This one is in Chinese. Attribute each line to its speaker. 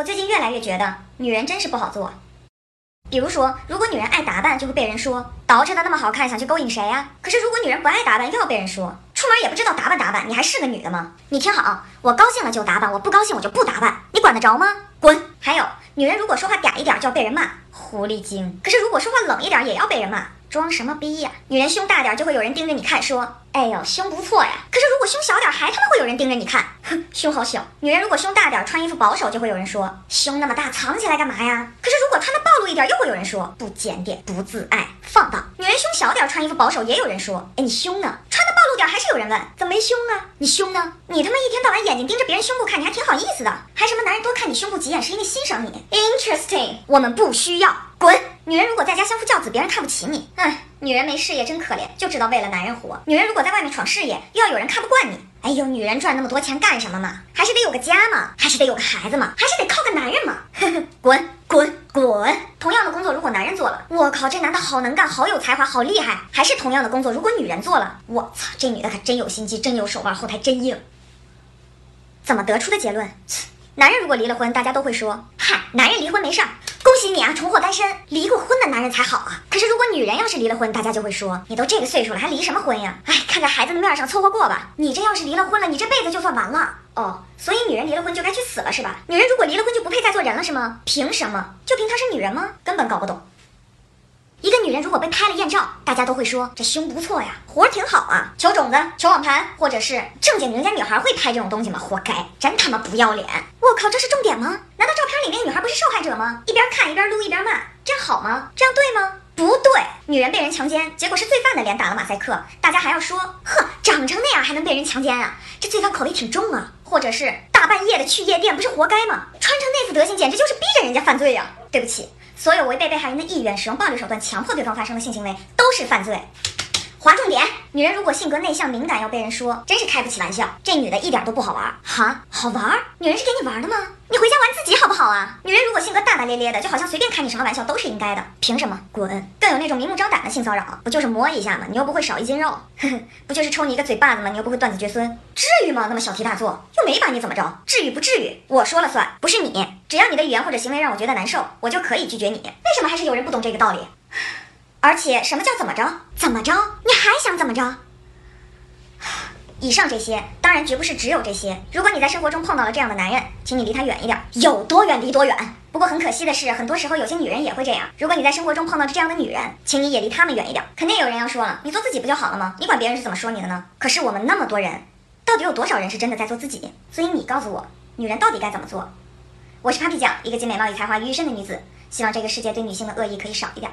Speaker 1: 我最近越来越觉得女人真是不好做。比如说，如果女人爱打扮，就会被人说捯饬的那么好看，想去勾引谁呀？可是如果女人不爱打扮，又要被人说出门也不知道打扮打扮，你还是个女的吗？你听好，我高兴了就打扮，我不高兴我就不打扮，你管得着吗？滚！还有，女人如果说话嗲一点就要被人骂狐狸精，可是如果说话冷一点也要被人骂。装什么逼呀！女人胸大点就会有人盯着你看，说：“哎呦，胸不错呀。”可是如果胸小点，还他妈会有人盯着你看，哼，胸好小。女人如果胸大点，穿衣服保守，就会有人说：“胸那么大，藏起来干嘛呀？”可是如果穿的暴露一点，又会有人说：“不检点，不自爱，放荡。”女人胸小点，穿衣服保守，也有人说：“哎，你胸呢？穿的暴露点，还是有人问怎么没胸啊？你胸呢？你他妈一天到晚眼睛盯着别人胸部看，你还挺好意思的，还什么男人多看你胸部几眼是因为欣赏你？Interesting，我们不需要，滚。女人如果在家相夫教子，别人看不起你。哎，女人没事业真可怜，就知道为了男人活。女人如果在外面闯事业，又要有人看不惯你。哎呦，女人赚那么多钱干什么嘛？还是得有个家嘛？还是得有个孩子嘛？还是得靠个男人嘛？滚滚滚！同样的工作，如果男人做了，我靠，这男的好能干，好有才华，好厉害。还是同样的工作，如果女人做了，我操，这女的可真有心机，真有手腕，后台真硬。怎么得出的结论？男人如果离了婚，大家都会说，嗨，男人离婚没事儿。恭喜你啊，重获单身！离过婚的男人才好啊。可是如果女人要是离了婚，大家就会说你都这个岁数了，还离什么婚呀？哎，看在孩子的面上凑合过吧。你这要是离了婚了，你这辈子就算完了哦。所以女人离了婚就该去死了是吧？女人如果离了婚就不配再做人了是吗？凭什么？就凭她是女人吗？根本搞不懂。一个女人如果被拍了艳照，大家都会说这胸不错呀，活儿挺好啊。求种子，求网盘，或者是正经人家女孩会拍这种东西吗？活该，真他妈不要脸！我靠，这是重点吗？难道里面女孩不是受害者吗？一边看一边撸一边骂，这样好吗？这样对吗？不对，女人被人强奸，结果是罪犯的脸打了马赛克，大家还要说，呵，长成那样还能被人强奸啊？这罪犯口味挺重啊。或者是大半夜的去夜店，不是活该吗？穿成那副德行，简直就是逼着人家犯罪呀！对不起。所有违背被害人的意愿、使用暴力手段强迫对方发生的性行为都是犯罪。划重点：女人如果性格内向、敏感，要被人说，真是开不起玩笑。这女的一点都不好玩哈？好玩？女人是给你玩的吗？你回家玩自己好不好啊？女人如果性格大大咧咧的，就好像随便开你什么玩笑都是应该的。凭什么？滚！更有那种明目张胆的性骚扰，不就是摸一下吗？你又不会少一斤肉，呵呵，不就是抽你一个嘴巴子吗？你又不会断子绝孙，至于吗？那么小题大做，又没把你怎么着，至于不至于？我说了算，不是你。只要你的语言或者行为让我觉得难受，我就可以拒绝你。为什么还是有人不懂这个道理？而且什么叫怎么着？怎么着？你还想怎么着？以上这些当然绝不是只有这些。如果你在生活中碰到了这样的男人，请你离他远一点，有多远离多远。不过很可惜的是，很多时候有些女人也会这样。如果你在生活中碰到这样的女人，请你也离他们远一点。肯定有人要说了，你做自己不就好了吗？你管别人是怎么说你的呢？可是我们那么多人，到底有多少人是真的在做自己？所以你告诉我，女人到底该怎么做？我是 Papi 酱，一个集美貌与才华于一身的女子。希望这个世界对女性的恶意可以少一点。